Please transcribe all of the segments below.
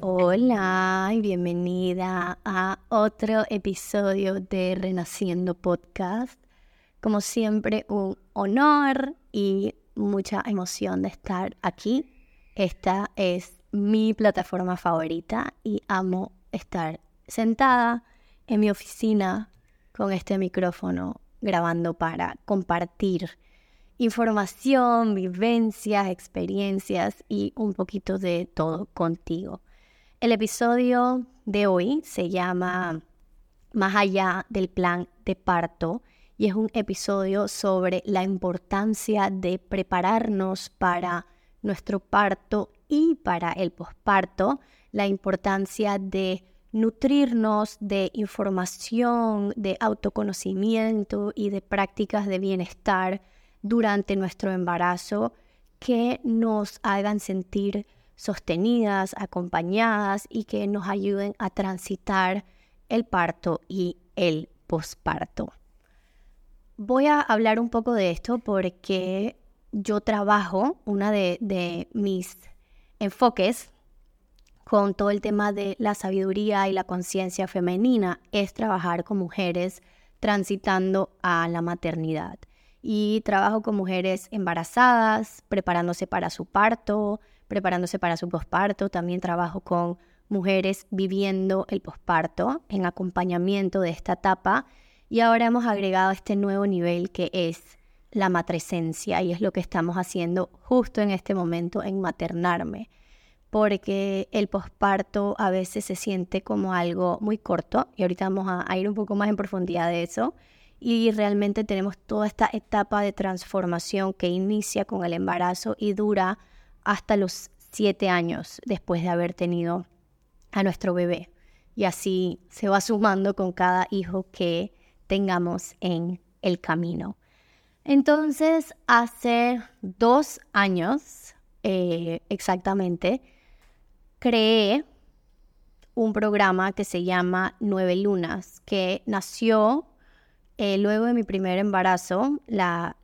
Hola y bienvenida a otro episodio de Renaciendo Podcast. Como siempre, un honor y mucha emoción de estar aquí. Esta es mi plataforma favorita y amo estar sentada en mi oficina con este micrófono grabando para compartir información, vivencias, experiencias y un poquito de todo contigo. El episodio de hoy se llama Más allá del plan de parto y es un episodio sobre la importancia de prepararnos para nuestro parto y para el posparto, la importancia de nutrirnos de información, de autoconocimiento y de prácticas de bienestar durante nuestro embarazo que nos hagan sentir sostenidas, acompañadas y que nos ayuden a transitar el parto y el posparto. Voy a hablar un poco de esto porque yo trabajo, una de, de mis enfoques con todo el tema de la sabiduría y la conciencia femenina es trabajar con mujeres transitando a la maternidad. Y trabajo con mujeres embarazadas, preparándose para su parto, preparándose para su posparto. También trabajo con mujeres viviendo el posparto en acompañamiento de esta etapa. Y ahora hemos agregado este nuevo nivel que es la matresencia y es lo que estamos haciendo justo en este momento en maternarme porque el posparto a veces se siente como algo muy corto y ahorita vamos a, ir un poco más en profundidad de eso y realmente tenemos toda esta etapa de transformación que inicia con el embarazo y dura hasta los siete años después de haber tenido a nuestro bebé y así se va sumando con cada hijo que tengamos en el camino. Entonces, hace dos años eh, exactamente, creé un programa que se llama Nueve Lunas, que nació eh, luego de mi primer embarazo, las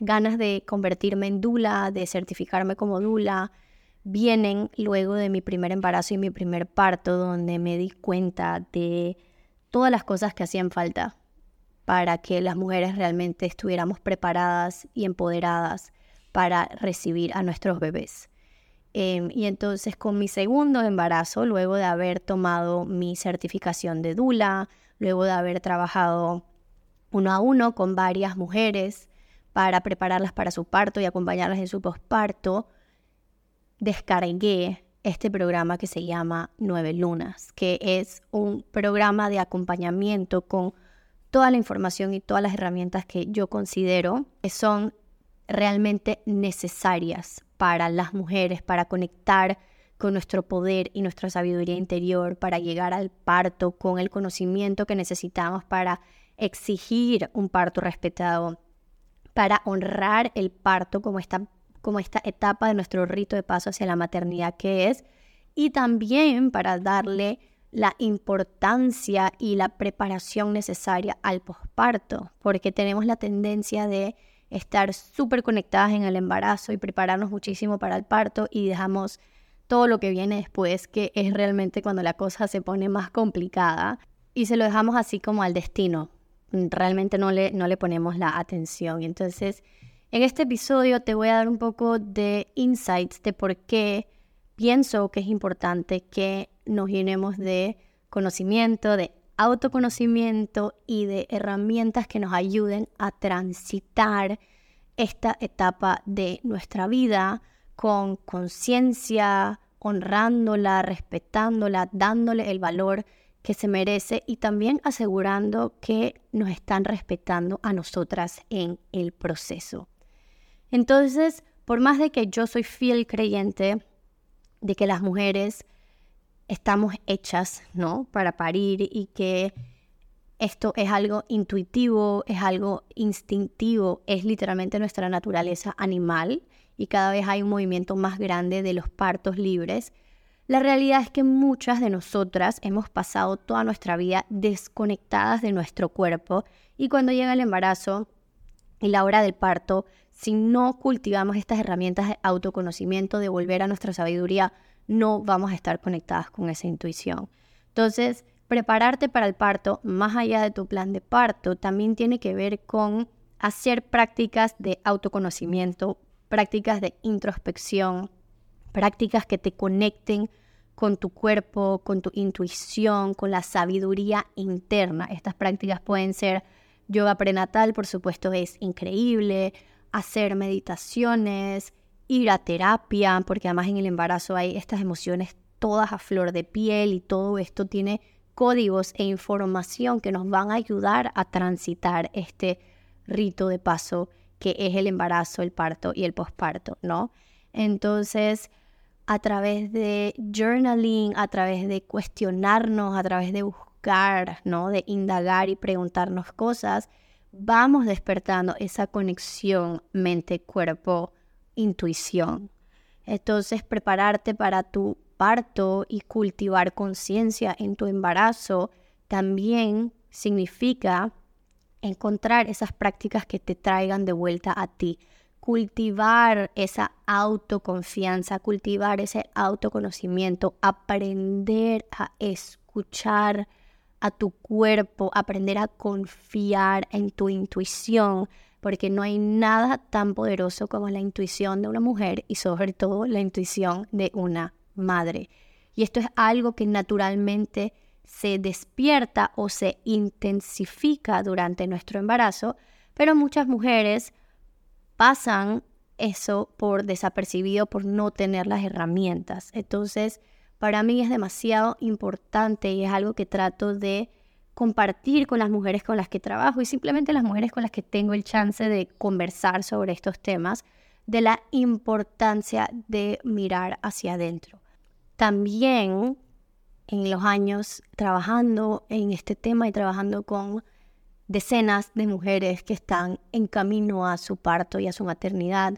ganas de convertirme en dula, de certificarme como dula, vienen luego de mi primer embarazo y mi primer parto, donde me di cuenta de todas las cosas que hacían falta para que las mujeres realmente estuviéramos preparadas y empoderadas para recibir a nuestros bebés. Em, y entonces con mi segundo embarazo, luego de haber tomado mi certificación de DULA, luego de haber trabajado uno a uno con varias mujeres para prepararlas para su parto y acompañarlas en su posparto, descargué este programa que se llama Nueve Lunas, que es un programa de acompañamiento con toda la información y todas las herramientas que yo considero que son realmente necesarias para las mujeres, para conectar con nuestro poder y nuestra sabiduría interior, para llegar al parto con el conocimiento que necesitamos para exigir un parto respetado, para honrar el parto como esta, como esta etapa de nuestro rito de paso hacia la maternidad que es, y también para darle la importancia y la preparación necesaria al posparto, porque tenemos la tendencia de estar súper conectadas en el embarazo y prepararnos muchísimo para el parto y dejamos todo lo que viene después, que es realmente cuando la cosa se pone más complicada y se lo dejamos así como al destino. Realmente no le, no le ponemos la atención. Entonces, en este episodio te voy a dar un poco de insights de por qué pienso que es importante que nos llenemos de conocimiento, de autoconocimiento y de herramientas que nos ayuden a transitar esta etapa de nuestra vida con conciencia, honrándola, respetándola, dándole el valor que se merece y también asegurando que nos están respetando a nosotras en el proceso. Entonces, por más de que yo soy fiel creyente de que las mujeres estamos hechas, ¿no? Para parir y que esto es algo intuitivo, es algo instintivo, es literalmente nuestra naturaleza animal y cada vez hay un movimiento más grande de los partos libres. La realidad es que muchas de nosotras hemos pasado toda nuestra vida desconectadas de nuestro cuerpo y cuando llega el embarazo y la hora del parto si no cultivamos estas herramientas de autoconocimiento, de volver a nuestra sabiduría, no vamos a estar conectadas con esa intuición. Entonces, prepararte para el parto, más allá de tu plan de parto, también tiene que ver con hacer prácticas de autoconocimiento, prácticas de introspección, prácticas que te conecten con tu cuerpo, con tu intuición, con la sabiduría interna. Estas prácticas pueden ser yoga prenatal, por supuesto, es increíble, hacer meditaciones, ir a terapia, porque además en el embarazo hay estas emociones todas a flor de piel y todo esto tiene códigos e información que nos van a ayudar a transitar este rito de paso que es el embarazo, el parto y el posparto, ¿no? Entonces, a través de journaling, a través de cuestionarnos, a través de buscar, ¿no? De indagar y preguntarnos cosas, vamos despertando esa conexión mente-cuerpo, intuición. Entonces, prepararte para tu parto y cultivar conciencia en tu embarazo también significa encontrar esas prácticas que te traigan de vuelta a ti, cultivar esa autoconfianza, cultivar ese autoconocimiento, aprender a escuchar a tu cuerpo, aprender a confiar en tu intuición, porque no hay nada tan poderoso como la intuición de una mujer y sobre todo la intuición de una madre. Y esto es algo que naturalmente se despierta o se intensifica durante nuestro embarazo, pero muchas mujeres pasan eso por desapercibido, por no tener las herramientas. Entonces, para mí es demasiado importante y es algo que trato de compartir con las mujeres con las que trabajo y simplemente las mujeres con las que tengo el chance de conversar sobre estos temas, de la importancia de mirar hacia adentro. También en los años trabajando en este tema y trabajando con decenas de mujeres que están en camino a su parto y a su maternidad,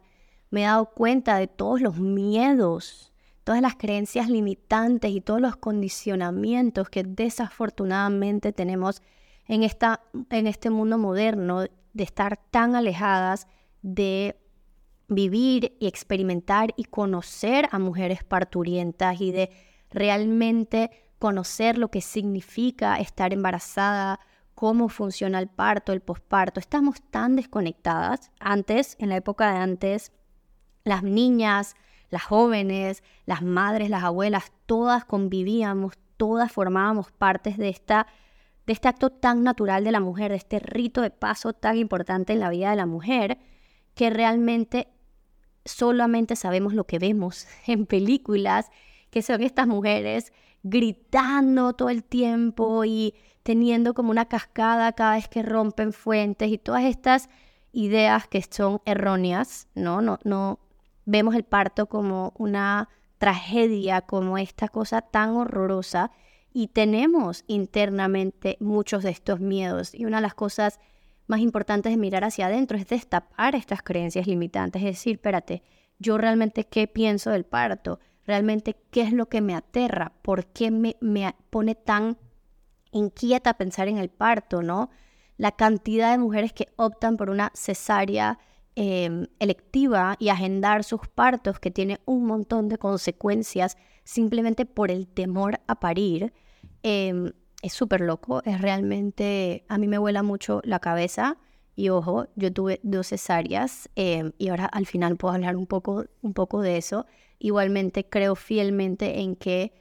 me he dado cuenta de todos los miedos, todas las creencias limitantes y todos los condicionamientos que desafortunadamente tenemos en, esta, en este mundo moderno de estar tan alejadas de vivir y experimentar y conocer a mujeres parturientas y de realmente conocer lo que significa estar embarazada, cómo funciona el parto, el posparto. Estamos tan desconectadas. Antes, en la época de antes, las niñas, las jóvenes, las madres, las abuelas, todas convivíamos, todas formábamos partes de esta de este acto tan natural de la mujer, de este rito de paso tan importante en la vida de la mujer, que realmente solamente sabemos lo que vemos en películas que son estas mujeres gritando todo el tiempo y teniendo como una cascada cada vez que rompen fuentes y todas estas ideas que son erróneas, ¿no? No, no vemos el parto como una tragedia, como esta cosa tan horrorosa y tenemos internamente muchos de estos miedos. Y una de las cosas más importantes de mirar hacia adentro es destapar estas creencias limitantes, es decir, espérate, yo realmente qué pienso del parto, realmente qué es lo que me aterra, por qué me, pone tan inquieta pensar en el parto, ¿no? La cantidad de mujeres que optan por una cesárea em, electiva y agendar sus partos, que tiene un montón de consecuencias simplemente por el temor a parir, em, es súper loco, es realmente, a mí me vuela mucho la cabeza. Y ojo, yo tuve dos cesáreas em, y ahora al final puedo hablar un poco, un poco de eso. Igualmente creo fielmente en que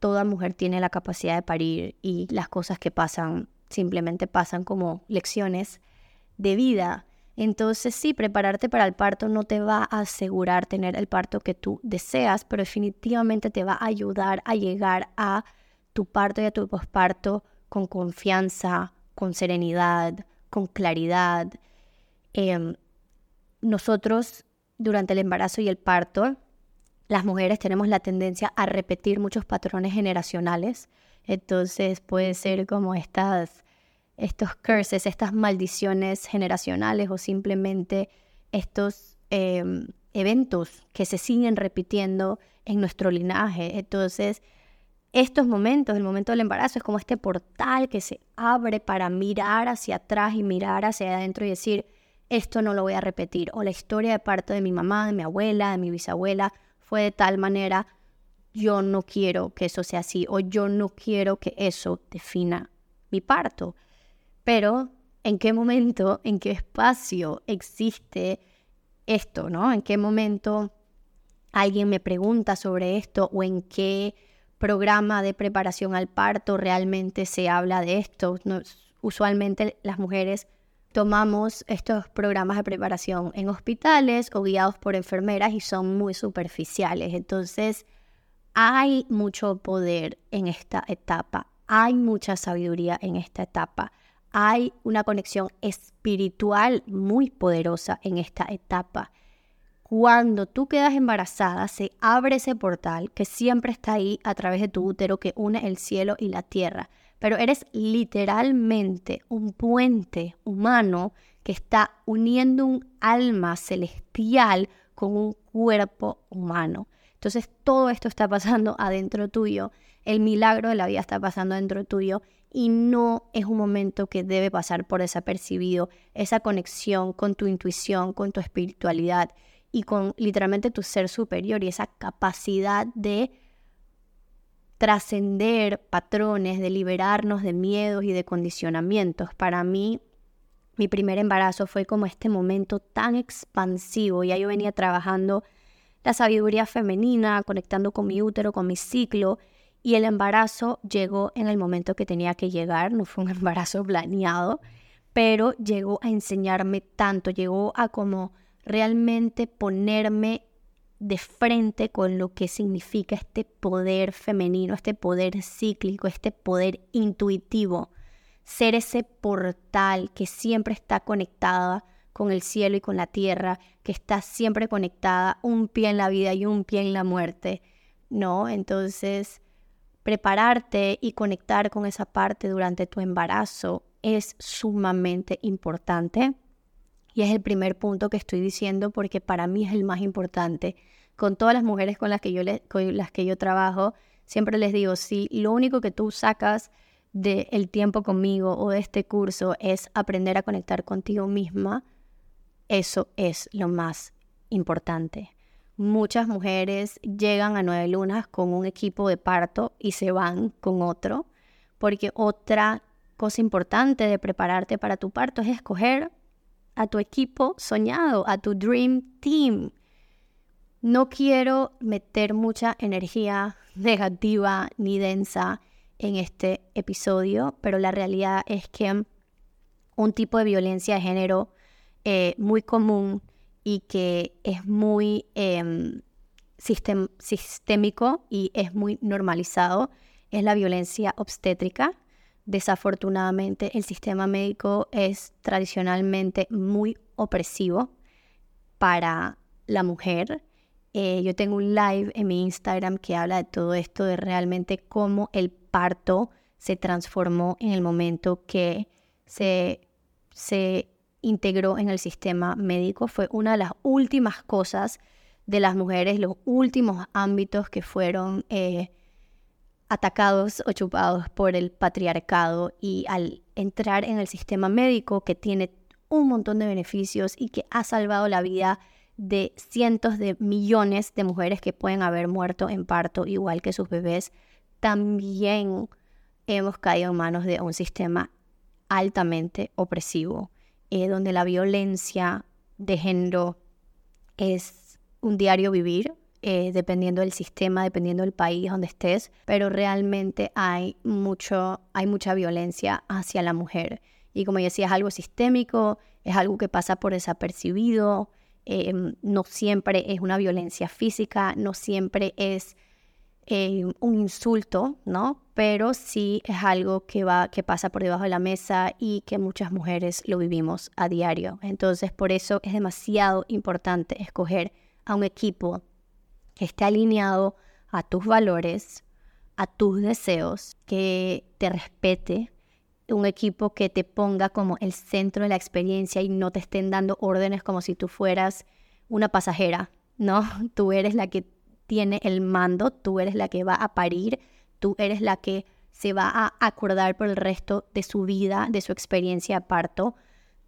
toda mujer tiene la capacidad de parir y las cosas que pasan simplemente pasan como lecciones de vida. Entonces sí, prepararte para el parto no te va a asegurar tener el parto que tú deseas, pero definitivamente te va a ayudar a llegar a tu parto y a tu posparto con confianza, con serenidad, con claridad. Em, nosotros durante el embarazo y el parto las mujeres tenemos la tendencia a repetir muchos patrones generacionales. Entonces puede ser como estas, estos curses, estas maldiciones generacionales o simplemente estos em, eventos que se siguen repitiendo en nuestro linaje. Entonces, estos momentos, el momento del embarazo, es como este portal que se abre para mirar hacia atrás y mirar hacia adentro y decir, esto no lo voy a repetir, o la historia de parto de mi mamá, de mi abuela, de mi bisabuela fue de tal manera, yo no quiero que eso sea así, o yo no quiero que eso defina mi parto. Pero, ¿en qué momento, en qué espacio existe esto, ¿no? ¿En qué momento alguien me pregunta sobre esto o en qué programa de preparación al parto realmente se habla de esto? usualmente las mujeres tomamos estos programas de preparación en hospitales o guiados por enfermeras y son muy superficiales. Entonces, hay mucho poder en esta etapa, hay mucha sabiduría en esta etapa, hay una conexión espiritual muy poderosa en esta etapa. Cuando tú quedas embarazada, se abre ese portal que siempre está ahí a través de tu útero que une el cielo y la tierra. Pero eres literalmente un puente humano que está uniendo un alma celestial con un cuerpo humano. Entonces todo esto está pasando adentro tuyo, el milagro de la vida está pasando adentro tuyo y no es un momento que debe pasar por desapercibido. Esa conexión con tu intuición, con tu espiritualidad y con literalmente tu ser superior y esa capacidad de trascender patrones, de liberarnos de miedos y de condicionamientos. Para mí, mi primer embarazo fue como este momento tan expansivo. Ya yo venía trabajando la sabiduría femenina, conectando con mi útero, con mi ciclo, y el embarazo llegó en el momento que tenía que llegar, no fue un embarazo planeado, pero llegó a enseñarme tanto, llegó a como realmente ponerme de frente con lo que significa este poder femenino, este poder cíclico, este poder intuitivo, ser ese portal que siempre está conectada con el cielo y con la tierra, que está siempre conectada, un pie en la vida y un pie en la muerte, ¿no? Entonces, prepararte y conectar con esa parte durante tu embarazo es sumamente importante. Es el primer punto que estoy diciendo porque para mí es el más importante. Con todas las mujeres con las que yo, con las que yo trabajo, siempre les digo, si lo único que tú sacas del tiempo conmigo o de este curso es aprender a conectar contigo misma, eso es lo más importante. Muchas mujeres llegan a nueve lunas con un equipo de parto y se van con otro, porque otra cosa importante de prepararte para tu parto es escoger a tu equipo soñado, a tu dream team. No quiero meter mucha energía negativa ni densa en este episodio, pero la realidad es que un tipo de violencia de género eh, muy común y que es muy em, sistémico y es muy normalizado es la violencia obstétrica. Desafortunadamente el sistema médico es tradicionalmente muy opresivo para la mujer. Eh, yo tengo un live en mi Instagram que habla de todo esto, de realmente cómo el parto se transformó en el momento que se, se integró en el sistema médico. Fue una de las últimas cosas de las mujeres, los últimos ámbitos que fueron eh, atacados o chupados por el patriarcado y al entrar en el sistema médico que tiene un montón de beneficios y que ha salvado la vida de cientos de millones de mujeres que pueden haber muerto en parto igual que sus bebés, también hemos caído en manos de un sistema altamente opresivo eh, donde la violencia de género es un diario vivir, eh, dependiendo del sistema, dependiendo del país donde estés, pero realmente hay, mucho, hay mucha violencia hacia la mujer. Y como decía, es algo sistémico, es algo que pasa por desapercibido, em, no siempre es una violencia física, no siempre es eh, un insulto, ¿no? Pero sí es algo que, va, que pasa por debajo de la mesa y que muchas mujeres lo vivimos a diario. Entonces, por eso es demasiado importante escoger a un equipo que esté alineado a tus valores, a tus deseos, que te respete, un equipo que te ponga como el centro de la experiencia y no te estén dando órdenes como si tú fueras una pasajera, ¿no? Tú eres la que tiene el mando, tú eres la que va a parir, tú eres la que se va a acordar por el resto de su vida, de su experiencia de parto.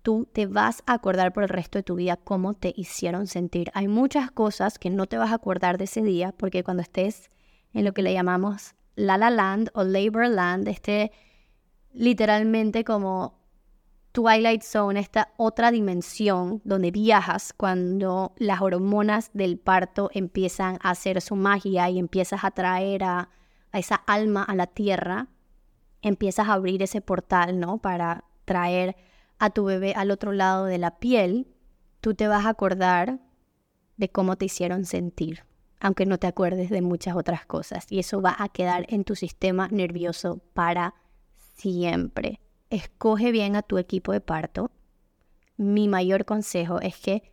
Tú te vas a acordar por el resto de tu vida cómo te hicieron sentir. Hay muchas cosas que no te vas a acordar de ese día porque cuando estés en lo que le llamamos La La Land o Labor Land, este literalmente como Twilight Zone, esta otra dimensión donde viajas cuando las hormonas del parto empiezan a hacer su magia y empiezas a traer a, a esa alma a la tierra, empiezas a abrir ese portal, ¿no? Para traer a tu bebé al otro lado de la piel, tú te vas a acordar de cómo te hicieron sentir, aunque no te acuerdes de muchas otras cosas. Y eso va a quedar en tu sistema nervioso para siempre. Escoge bien a tu equipo de parto. Mi mayor consejo es que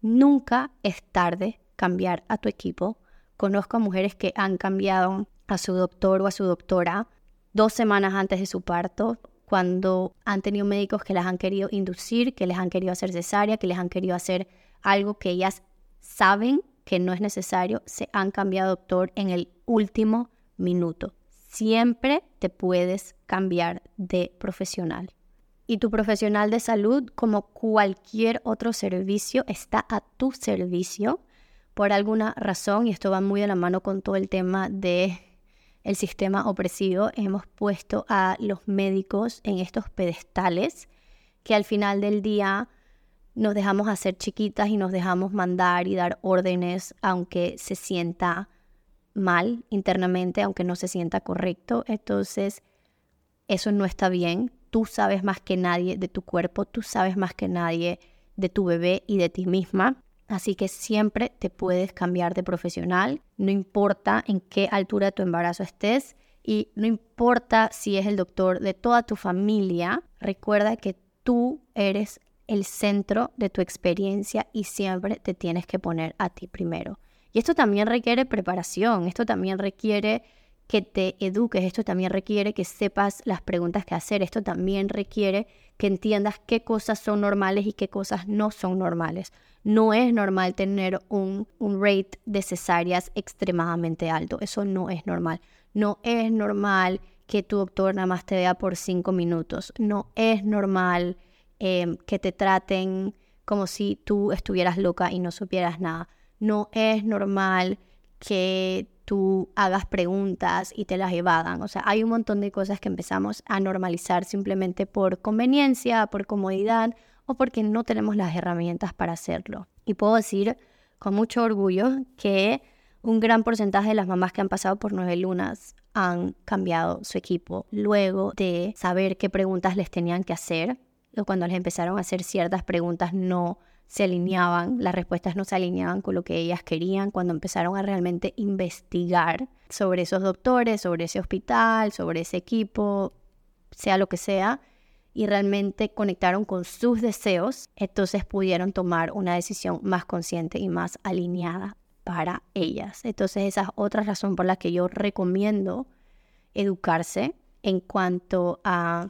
nunca es tarde cambiar a tu equipo. Conozco a mujeres que han cambiado a su doctor o a su doctora dos semanas antes de su parto cuando han tenido médicos que las han querido inducir, que les han querido hacer cesárea, que les han querido hacer algo que ellas saben que no es necesario, se han cambiado doctor en el último minuto. Siempre te puedes cambiar de profesional. Y tu profesional de salud, como cualquier otro servicio, está a tu servicio por alguna razón, y esto va muy de la mano con todo el tema de el sistema opresivo, hemos puesto a los médicos en estos pedestales que al final del día nos dejamos hacer chiquitas y nos dejamos mandar y dar órdenes aunque se sienta mal internamente, aunque no se sienta correcto. Entonces, eso no está bien. Tú sabes más que nadie de tu cuerpo, tú sabes más que nadie de tu bebé y de ti misma. Así que siempre te puedes cambiar de profesional, no importa en qué altura de tu embarazo estés y no importa si es el doctor de toda tu familia, recuerda que tú eres el centro de tu experiencia y siempre te tienes que poner a ti primero. Y esto también requiere preparación, esto también requiere que te eduques, esto también requiere que sepas las preguntas que hacer, esto también requiere que entiendas qué cosas son normales y qué cosas no son normales. No es normal tener un, un rate de cesáreas extremadamente alto, eso no es normal. No es normal que tu doctor nada más te vea por cinco minutos, no es normal em, que te traten como si tú estuvieras loca y no supieras nada. No es normal que tú hagas preguntas y te las evadan. O sea, hay un montón de cosas que empezamos a normalizar simplemente por conveniencia, por comodidad o porque no tenemos las herramientas para hacerlo. Y puedo decir con mucho orgullo que un gran porcentaje de las mamás que han pasado por nueve lunas han cambiado su equipo luego de saber qué preguntas les tenían que hacer. O cuando les empezaron a hacer ciertas preguntas no se alineaban, las respuestas no se alineaban con lo que ellas querían cuando empezaron a realmente investigar sobre esos doctores, sobre ese hospital, sobre ese equipo, sea lo que sea, y realmente conectaron con sus deseos, entonces pudieron tomar una decisión más consciente y más alineada para ellas. Entonces esa es otra razón por la que yo recomiendo educarse en cuanto a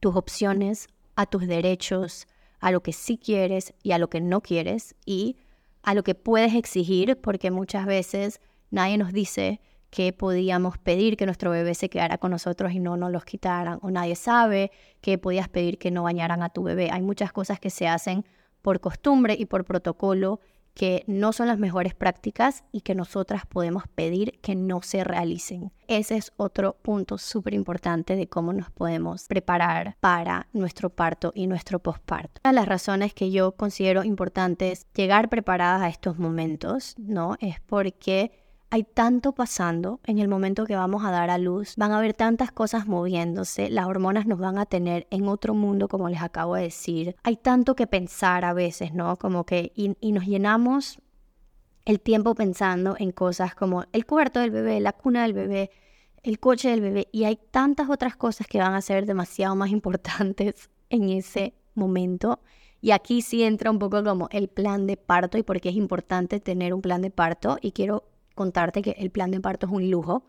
tus opciones, a tus derechos, a lo que sí quieres y a lo que no quieres y a lo que puedes exigir, porque muchas veces nadie nos dice que podíamos pedir que nuestro bebé se quedara con nosotros y no nos los quitaran, o nadie sabe que podías pedir que no bañaran a tu bebé. Hay muchas cosas que se hacen por costumbre y por protocolo que no son las mejores prácticas y que nosotras podemos pedir que no se realicen. Ese es otro punto súper importante de cómo nos podemos preparar para nuestro parto y nuestro posparto. Una de las razones que yo considero importantes llegar preparadas a estos momentos, ¿no? Es porque hay tanto pasando en el momento que vamos a dar a luz, van a haber tantas cosas moviéndose, las hormonas nos van a tener en otro mundo, como les acabo de decir. Hay tanto que pensar a veces, ¿no? Como que, y, nos llenamos el tiempo pensando en cosas como el cuarto del bebé, la cuna del bebé, el coche del bebé, y hay tantas otras cosas que van a ser demasiado más importantes en ese momento. Y aquí sí entra un poco como el plan de parto y por qué es importante tener un plan de parto. Y quiero contarte que el plan de parto es un lujo.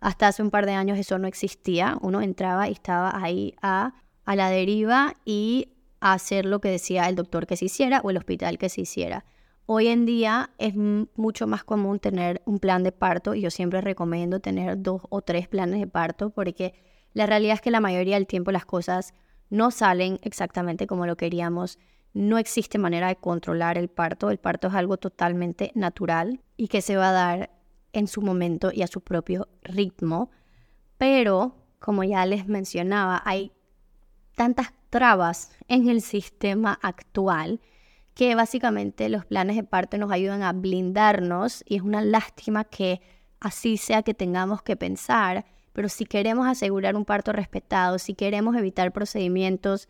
Hasta hace un par de años eso no existía. Uno entraba y estaba ahí a, a la deriva y a hacer lo que decía el doctor que se hiciera o el hospital que se hiciera. Hoy en día es mucho más común tener un plan de parto y yo siempre recomiendo tener dos o tres planes de parto porque la realidad es que la mayoría del tiempo las cosas no salen exactamente como lo queríamos. No existe manera de controlar el parto. El parto es algo totalmente natural y que se va a dar en su momento y a su propio ritmo. Pero, como ya les mencionaba, hay tantas trabas en el sistema actual que básicamente los planes de parto nos ayudan a blindarnos y es una lástima que así sea que tengamos que pensar, pero si queremos asegurar un parto respetado, si queremos evitar procedimientos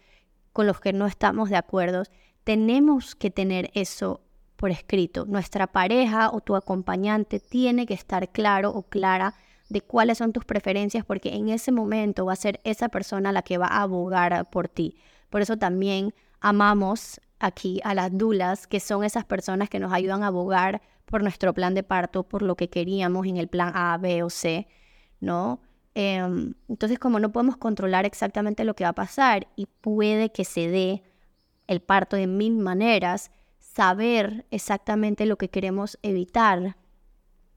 con los que no estamos de acuerdo, tenemos que tener eso por escrito. Nuestra pareja o tu acompañante tiene que estar claro o clara de cuáles son tus preferencias porque en ese momento va a ser esa persona la que va a abogar por ti. Por eso también amamos aquí a las dulas, que son esas personas que nos ayudan a abogar por nuestro plan de parto, por lo que queríamos en el plan A, B o C, ¿no? Em, entonces, como no podemos controlar exactamente lo que va a pasar y puede que se dé el parto de mil maneras, saber exactamente lo que queremos evitar,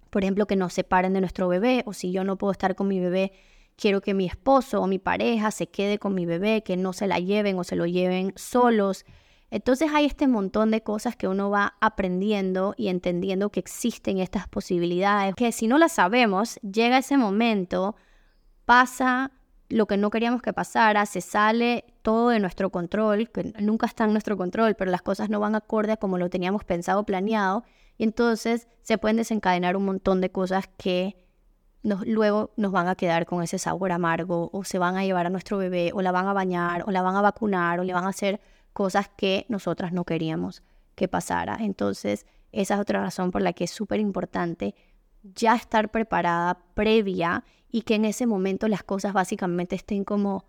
por ejemplo, que nos separen de nuestro bebé, o si yo no puedo estar con mi bebé, quiero que mi esposo o mi pareja se quede con mi bebé, que no se la lleven o se lo lleven solos. Entonces hay este montón de cosas que uno va aprendiendo y entendiendo que existen estas posibilidades, que si no las sabemos, llega ese momento, pasa lo que no queríamos que pasara, se sale todo de nuestro control, que nunca está en nuestro control, pero las cosas no van acorde a como lo teníamos pensado, planeado, y entonces se pueden desencadenar un montón de cosas que luego nos van a quedar con ese sabor amargo, o se van a llevar a nuestro bebé, o la van a bañar, o la van a vacunar, o le van a hacer cosas que nosotras no queríamos que pasara. Entonces, esa es otra razón por la que es súper importante ya estar preparada previa y que en ese momento las cosas básicamente estén como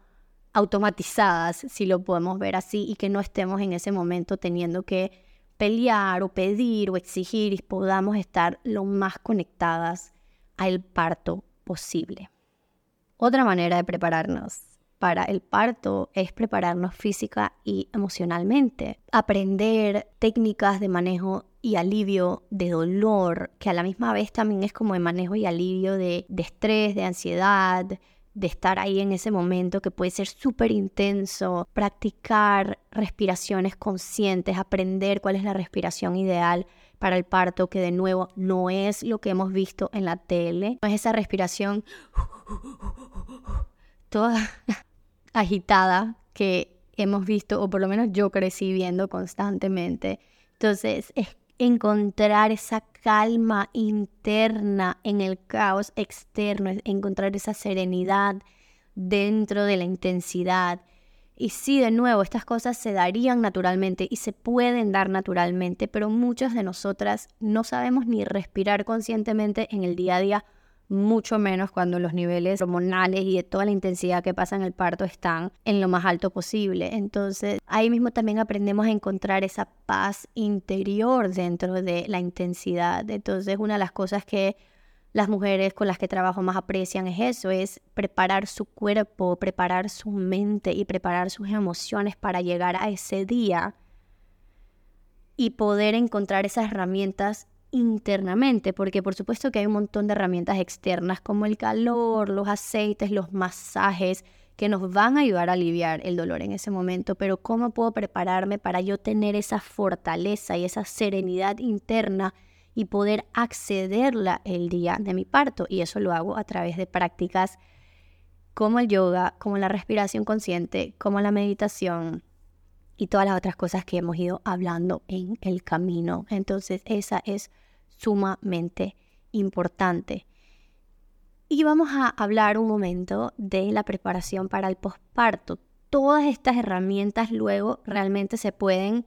automatizadas, si lo podemos ver así, y que no estemos en ese momento teniendo que pelear o pedir o exigir y podamos estar lo más conectadas al parto posible. Otra manera de prepararnos para el parto es prepararnos física y emocionalmente, aprender técnicas de manejo y alivio de dolor, que a la misma vez también es como de manejo y alivio de, de estrés, de ansiedad, de estar ahí en ese momento que puede ser súper intenso, practicar respiraciones conscientes, aprender cuál es la respiración ideal para el parto, que de nuevo no es lo que hemos visto en la tele, no es esa respiración toda agitada que hemos visto, o por lo menos yo crecí viendo constantemente. Entonces, es encontrar esa calma interna en el caos externo, encontrar esa serenidad dentro de la intensidad. Y sí, de nuevo, estas cosas se darían naturalmente y se pueden dar naturalmente, pero muchas de nosotras no sabemos ni respirar conscientemente en el día a día mucho menos cuando los niveles hormonales y de toda la intensidad que pasa en el parto están en lo más alto posible. Entonces, ahí mismo también aprendemos a encontrar esa paz interior dentro de la intensidad. Entonces, una de las cosas que las mujeres con las que trabajo más aprecian es eso, es preparar su cuerpo, preparar su mente y preparar sus emociones para llegar a ese día y poder encontrar esas herramientas internamente, porque por supuesto que hay un montón de herramientas externas como el calor, los aceites, los masajes, que nos van a ayudar a aliviar el dolor en ese momento, pero ¿cómo puedo prepararme para yo tener esa fortaleza y esa serenidad interna y poder accederla el día de mi parto? Y eso lo hago a través de prácticas como el yoga, como la respiración consciente, como la meditación y todas las otras cosas que hemos ido hablando en el camino. Entonces, esa es sumamente importante. Y vamos a hablar un momento de la preparación para el posparto. Todas estas herramientas luego realmente se pueden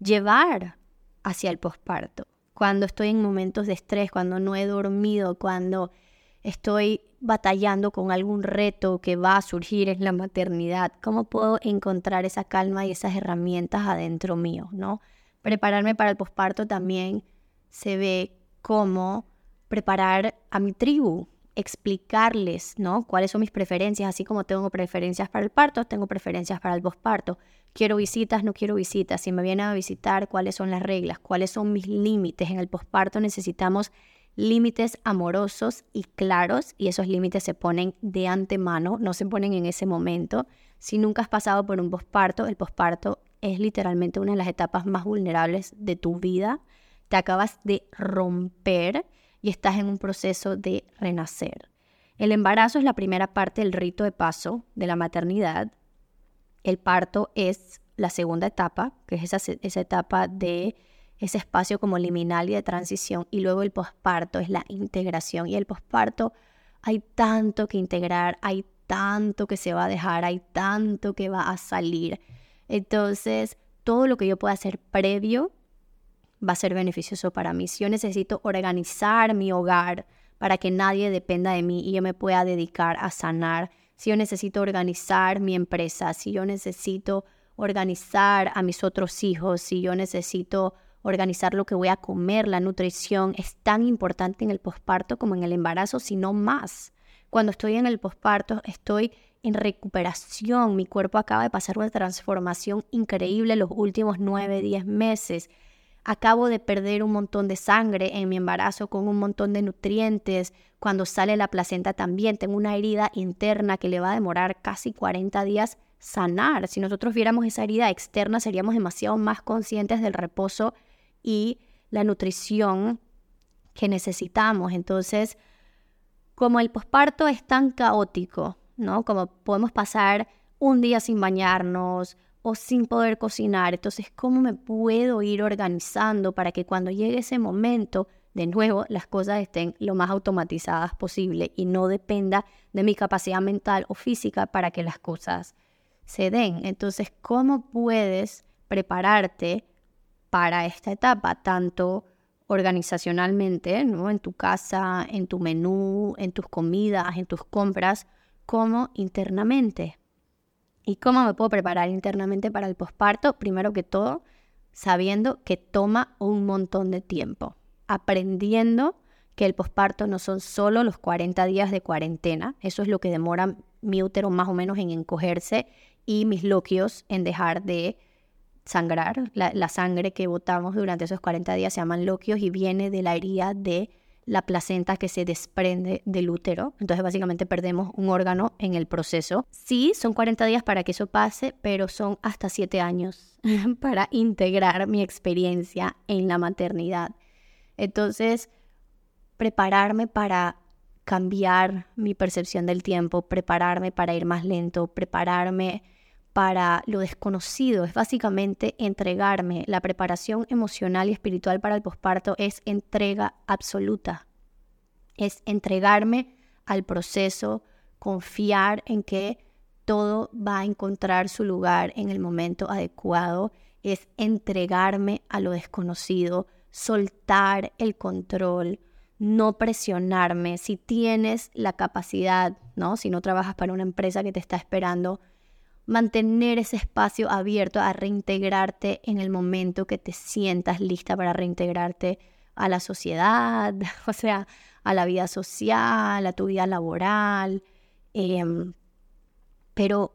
llevar hacia el posparto. Cuando estoy en momentos de estrés, cuando no he dormido, cuando estoy batallando con algún reto que va a surgir en la maternidad, ¿cómo puedo encontrar esa calma y esas herramientas adentro mío, no? Prepararme para el posparto también se ve como preparar a mi tribu, explicarles, ¿no? Cuáles son mis preferencias, así como tengo preferencias para el parto, tengo preferencias para el posparto. Quiero visitas, no quiero visitas. Si me vienen a visitar, cuáles son las reglas, cuáles son mis límites. En el posparto necesitamos límites amorosos y claros y esos límites se ponen de antemano, no se ponen en ese momento. Si nunca has pasado por un posparto, el posparto es literalmente una de las etapas más vulnerables de tu vida. Te acabas de romper y estás en un proceso de renacer. El embarazo es la primera parte del rito de paso de la maternidad. El parto es la segunda etapa, que es esa, esa etapa de ese espacio como liminal y de transición. Y luego el posparto es la integración. Y el posparto hay tanto que integrar, hay tanto que se va a dejar, hay tanto que va a salir. Entonces, todo lo que yo pueda hacer previo va a ser beneficioso para mí. Si yo necesito organizar mi hogar para que nadie dependa de mí y yo me pueda dedicar a sanar, si yo necesito organizar mi empresa, si yo necesito organizar a mis otros hijos, si yo necesito organizar lo que voy a comer, la nutrición, es tan importante en el posparto como en el embarazo, si no más. Cuando estoy en el posparto, estoy en recuperación. Mi cuerpo acaba de pasar una transformación increíble los últimos 9, 10 meses. Acabo de perder un montón de sangre en mi embarazo con un montón de nutrientes. Cuando sale la placenta también tengo una herida interna que le va a demorar casi 40 días sanar. Si nosotros viéramos esa herida externa, seríamos demasiado más conscientes del reposo y la nutrición que necesitamos. Entonces, como el posparto es tan caótico, ¿no? Como podemos pasar un día sin bañarnos o sin poder cocinar, entonces, ¿cómo me puedo ir organizando para que cuando llegue ese momento, de nuevo, las cosas estén lo más automatizadas posible y no dependa de mi capacidad mental o física para que las cosas se den? Entonces, ¿cómo puedes prepararte para esta etapa, tanto organizacionalmente, ¿no? en tu casa, en tu menú, en tus comidas, en tus compras, como internamente. ¿Y cómo me puedo preparar internamente para el posparto? Primero que todo, sabiendo que toma un montón de tiempo, aprendiendo que el posparto no son solo los 40 días de cuarentena, eso es lo que demora mi útero más o menos en encogerse y mis loquios en dejar de sangrar. La, sangre que botamos durante esos 40 días se llaman loquios y viene de la herida de la placenta que se desprende del útero. Entonces básicamente perdemos un órgano en el proceso. Sí, son 40 días para que eso pase, pero son hasta 7 años para integrar mi experiencia en la maternidad. Entonces, prepararme para cambiar mi percepción del tiempo, prepararme para ir más lento, prepararme para lo desconocido, es básicamente entregarme. La preparación emocional y espiritual para el posparto es entrega absoluta. Es entregarme al proceso, confiar en que todo va a encontrar su lugar en el momento adecuado, es entregarme a lo desconocido, soltar el control, no presionarme. Si tienes la capacidad, ¿no? Si no trabajas para una empresa que te está esperando, mantener ese espacio abierto a reintegrarte en el momento que te sientas lista para reintegrarte a la sociedad, o sea, a la vida social, a tu vida laboral. Em, pero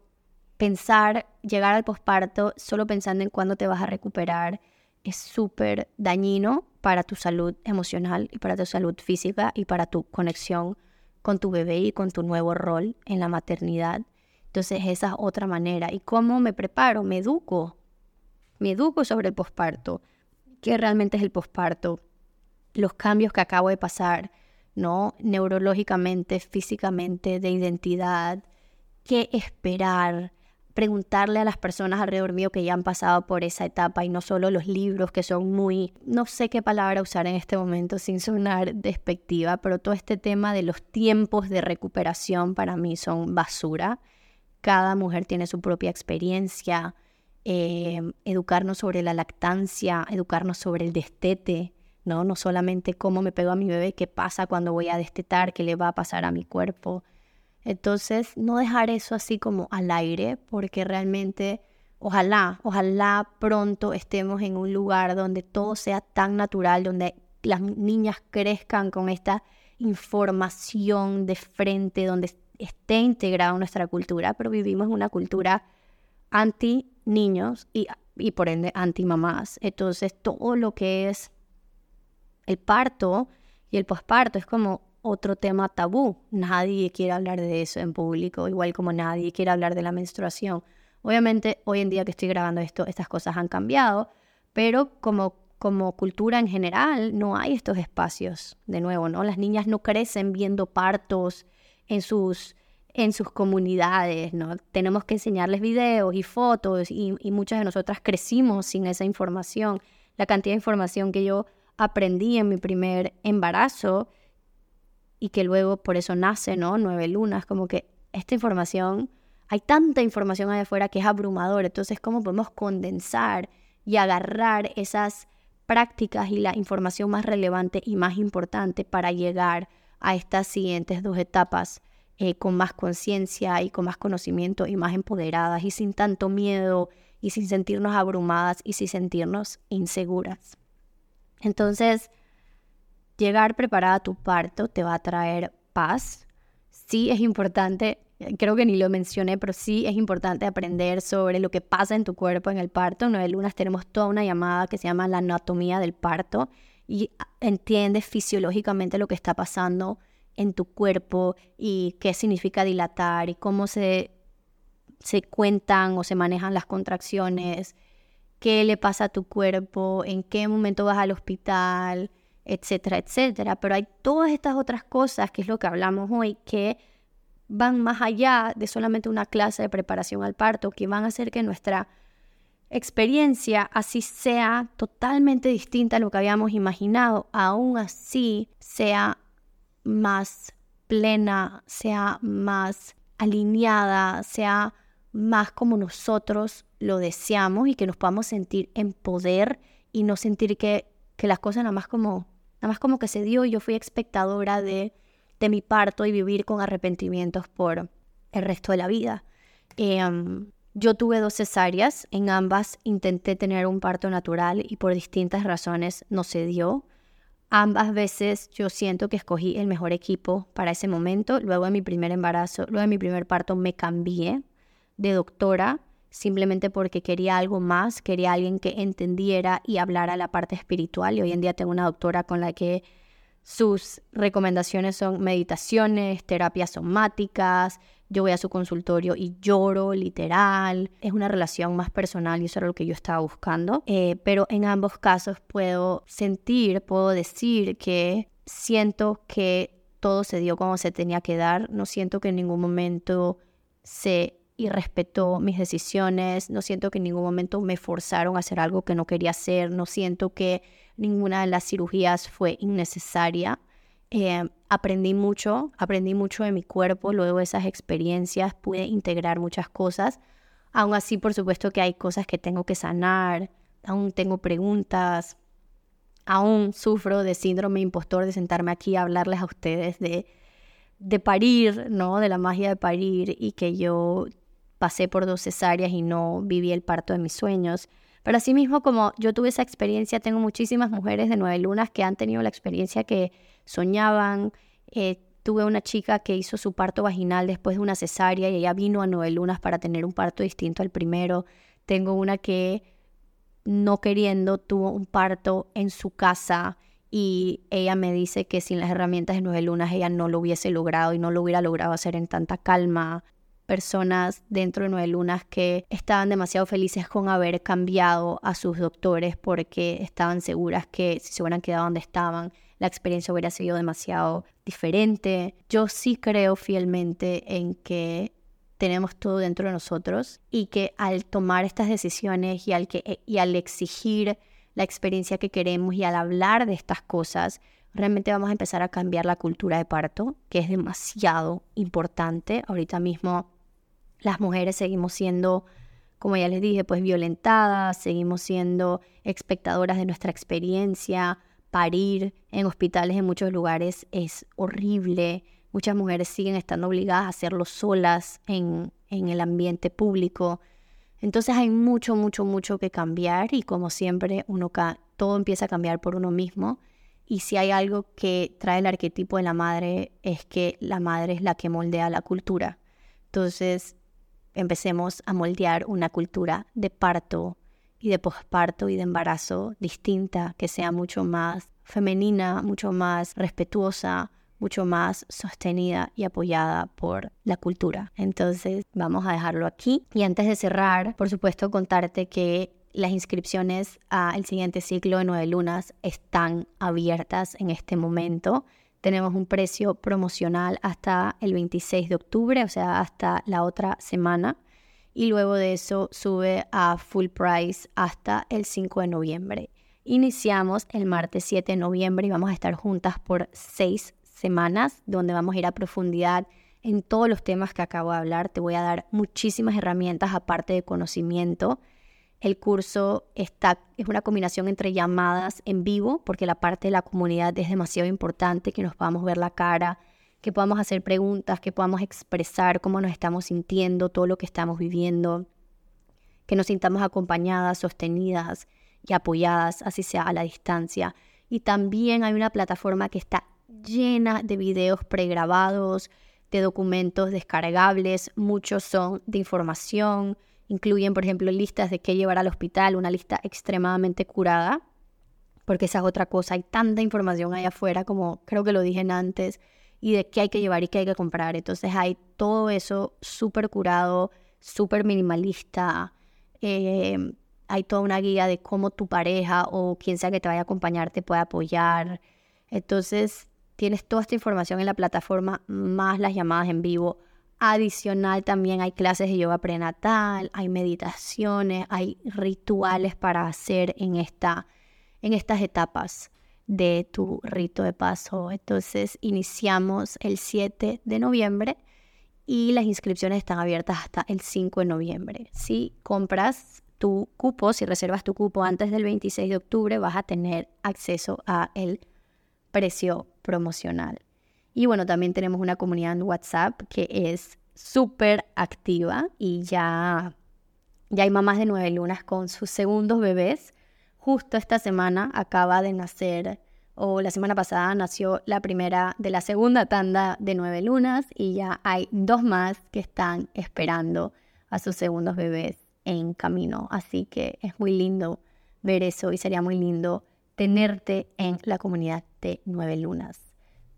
pensar, llegar al posparto solo pensando en cuándo te vas a recuperar es súper dañino para tu salud emocional y para tu salud física y para tu conexión con tu bebé y con tu nuevo rol en la maternidad. Entonces esa es otra manera. ¿Y cómo me preparo? Me educo. Me educo sobre el posparto. ¿Qué realmente es el posparto? Los cambios que acabo de pasar, ¿no? Neurológicamente, físicamente, de identidad. ¿Qué esperar? Preguntarle a las personas alrededor mío que ya han pasado por esa etapa y no solo los libros que son muy, no sé qué palabra usar en este momento sin sonar despectiva, pero todo este tema de los tiempos de recuperación para mí son basura cada mujer tiene su propia experiencia, eh, educarnos sobre la lactancia, educarnos sobre el destete, ¿no? No solamente cómo me pego a mi bebé, qué pasa cuando voy a destetar, qué le va a pasar a mi cuerpo. Entonces, no dejar eso así como al aire, porque realmente, ojalá, ojalá pronto estemos en un lugar donde todo sea tan natural, donde las niñas crezcan con esta información de frente, donde esté integrado en nuestra cultura, pero vivimos en una cultura anti niños y, y por ende anti mamás. Entonces todo lo que es el parto y el posparto es como otro tema tabú. Nadie quiere hablar de eso en público, igual como nadie quiere hablar de la menstruación. Obviamente, hoy en día que estoy grabando esto, estas cosas han cambiado, pero como, como cultura en general, no hay estos espacios. De nuevo, ¿no? Las niñas no crecen viendo partos en sus, en sus comunidades, ¿no? Tenemos que enseñarles videos y fotos y, muchas de nosotras crecimos sin esa información. La cantidad de información que yo aprendí en mi primer embarazo y que luego por eso nace, ¿no? Nueve lunas, como que esta información, hay tanta información allá afuera que es abrumadora, entonces cómo podemos condensar y agarrar esas prácticas y la información más relevante y más importante para llegar a estas siguientes dos etapas eh, con más conciencia y con más conocimiento y más empoderadas y sin tanto miedo y sin sentirnos abrumadas y sin sentirnos inseguras. Entonces, llegar preparada a tu parto te va a traer paz. Sí es importante, creo que ni lo mencioné, pero sí es importante aprender sobre lo que pasa en tu cuerpo en el parto. En Nueve Lunas tenemos toda una llamada que se llama la anatomía del parto y entiendes fisiológicamente lo que está pasando en tu cuerpo y qué significa dilatar y cómo se, se cuentan o se manejan las contracciones qué le pasa a tu cuerpo, en qué momento vas al hospital, etcétera, etcétera. Pero hay todas estas otras cosas, que es lo que hablamos hoy, que van más allá de solamente una clase de preparación al parto, que van a hacer que nuestra experiencia así sea totalmente distinta a lo que habíamos imaginado, aún así sea más plena, sea más alineada, sea más como nosotros lo deseamos y que nos podamos sentir en poder y no sentir que, que las cosas nada más como nada más como que se dio y yo fui espectadora de, de mi parto y vivir con arrepentimientos por el resto de la vida. Em, yo tuve dos cesáreas, en ambas intenté tener un parto natural y por distintas razones no se dio. Ambas veces yo siento que escogí el mejor equipo para ese momento. Luego de mi primer embarazo, luego de mi primer parto me cambié de doctora simplemente porque quería algo más, quería alguien que entendiera y hablara la parte espiritual. Y hoy en día tengo una doctora con la que sus recomendaciones son meditaciones, terapias somáticas. Yo voy a su consultorio y lloro, literal. Es una relación más personal y eso era lo que yo estaba buscando. Eh, pero en ambos casos puedo sentir, puedo decir que siento que todo se dio como se tenía que dar. No siento que en ningún momento se y respetó mis decisiones, no siento que en ningún momento me forzaron a hacer algo que no quería hacer, no siento que ninguna de las cirugías fue innecesaria. Eh, aprendí mucho, aprendí mucho de mi cuerpo, luego esas experiencias pude integrar muchas cosas. Aún así, por supuesto que hay cosas que tengo que sanar, aún tengo preguntas, aún sufro de síndrome impostor de sentarme aquí a hablarles a ustedes de, de parir, ¿no? De la magia de parir y que yo pasé por dos cesáreas y no viví el parto de mis sueños. Pero asimismo, como yo tuve esa experiencia, tengo muchísimas mujeres de nueve lunas que han tenido la experiencia que soñaban. Eh, tuve una chica que hizo su parto vaginal después de una cesárea y ella vino a nueve lunas para tener un parto distinto al primero. Tengo una que no queriendo tuvo un parto en su casa y ella me dice que sin las herramientas de nueve lunas ella no lo hubiese logrado y no lo hubiera logrado hacer en tanta calma personas dentro de Nueve Lunas que estaban demasiado felices con haber cambiado a sus doctores porque estaban seguras que si se hubieran quedado donde estaban, la experiencia hubiera sido demasiado diferente. Yo sí creo fielmente en que tenemos todo dentro de nosotros y que al tomar estas decisiones y al, que, y al exigir la experiencia que queremos y al hablar de estas cosas, realmente vamos a empezar a cambiar la cultura de parto, que es demasiado importante. Ahorita mismo las mujeres seguimos siendo, como ya les dije, pues violentadas, seguimos siendo espectadoras de nuestra experiencia, parir en hospitales en muchos lugares es horrible. Muchas mujeres siguen estando obligadas a hacerlo solas en, en el ambiente público. Entonces hay mucho, mucho, mucho que cambiar y como siempre uno todo empieza a cambiar por uno mismo. Y si hay algo que trae el arquetipo de la madre es que la madre es la que moldea la cultura. Entonces empecemos a moldear una cultura de parto y de posparto y de embarazo distinta, que sea mucho más femenina, mucho más respetuosa, mucho más sostenida y apoyada por la cultura. Entonces vamos a dejarlo aquí. Y antes de cerrar, por supuesto, contarte que las inscripciones al siguiente ciclo de Nueve Lunas están abiertas en este momento. Tenemos un precio promocional hasta el 26 de octubre, o sea, hasta la otra semana. Y luego de eso sube a full price hasta el 5 de noviembre. Iniciamos el martes 7 de noviembre y vamos a estar juntas por seis semanas, donde vamos a ir a profundidad en todos los temas que acabo de hablar. Te voy a dar muchísimas herramientas aparte de conocimiento el curso está, es una combinación entre llamadas en vivo, porque la parte de la comunidad es demasiado importante, que nos podamos ver la cara, que podamos hacer preguntas, que podamos expresar cómo nos estamos sintiendo, todo lo que estamos viviendo, que nos sintamos acompañadas, sostenidas y apoyadas, así sea a la distancia. Y también hay una plataforma que está llena de videos pregrabados, de documentos descargables, muchos son de información, Incluyen, por ejemplo, listas de qué llevar al hospital, una lista extremadamente curada, porque esa es otra cosa. Hay tanta información ahí afuera, como creo que lo dije antes, y de qué hay que llevar y qué hay que comprar. Entonces hay todo eso súper curado, súper minimalista. Eh, hay toda una guía de cómo tu pareja o quien sea que te vaya a acompañar te puede apoyar. Entonces tienes toda esta información en la plataforma, más las llamadas en vivo Adicional también hay clases de yoga prenatal, hay meditaciones, hay rituales para hacer en, esta, en estas etapas de tu rito de paso. Entonces iniciamos el 7 de noviembre y las inscripciones están abiertas hasta el 5 de noviembre. Si compras tu cupo, si reservas tu cupo antes del 26 de octubre, vas a tener acceso a el precio promocional. Y bueno, también tenemos una comunidad en WhatsApp que es súper activa y ya, ya hay mamás de nueve lunas con sus segundos bebés. Justo esta semana acaba de nacer, o la semana pasada nació la primera de la segunda tanda de nueve lunas y ya hay dos más que están esperando a sus segundos bebés en camino. Así que es muy lindo ver eso y sería muy lindo tenerte en la comunidad de nueve lunas.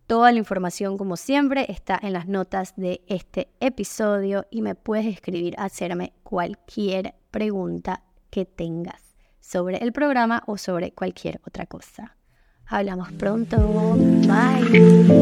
Toda la información, como siempre, está en las notas de este episodio y me puedes escribir, hacerme cualquier pregunta que tengas sobre el programa o sobre cualquier otra cosa. Hablamos pronto. Bye.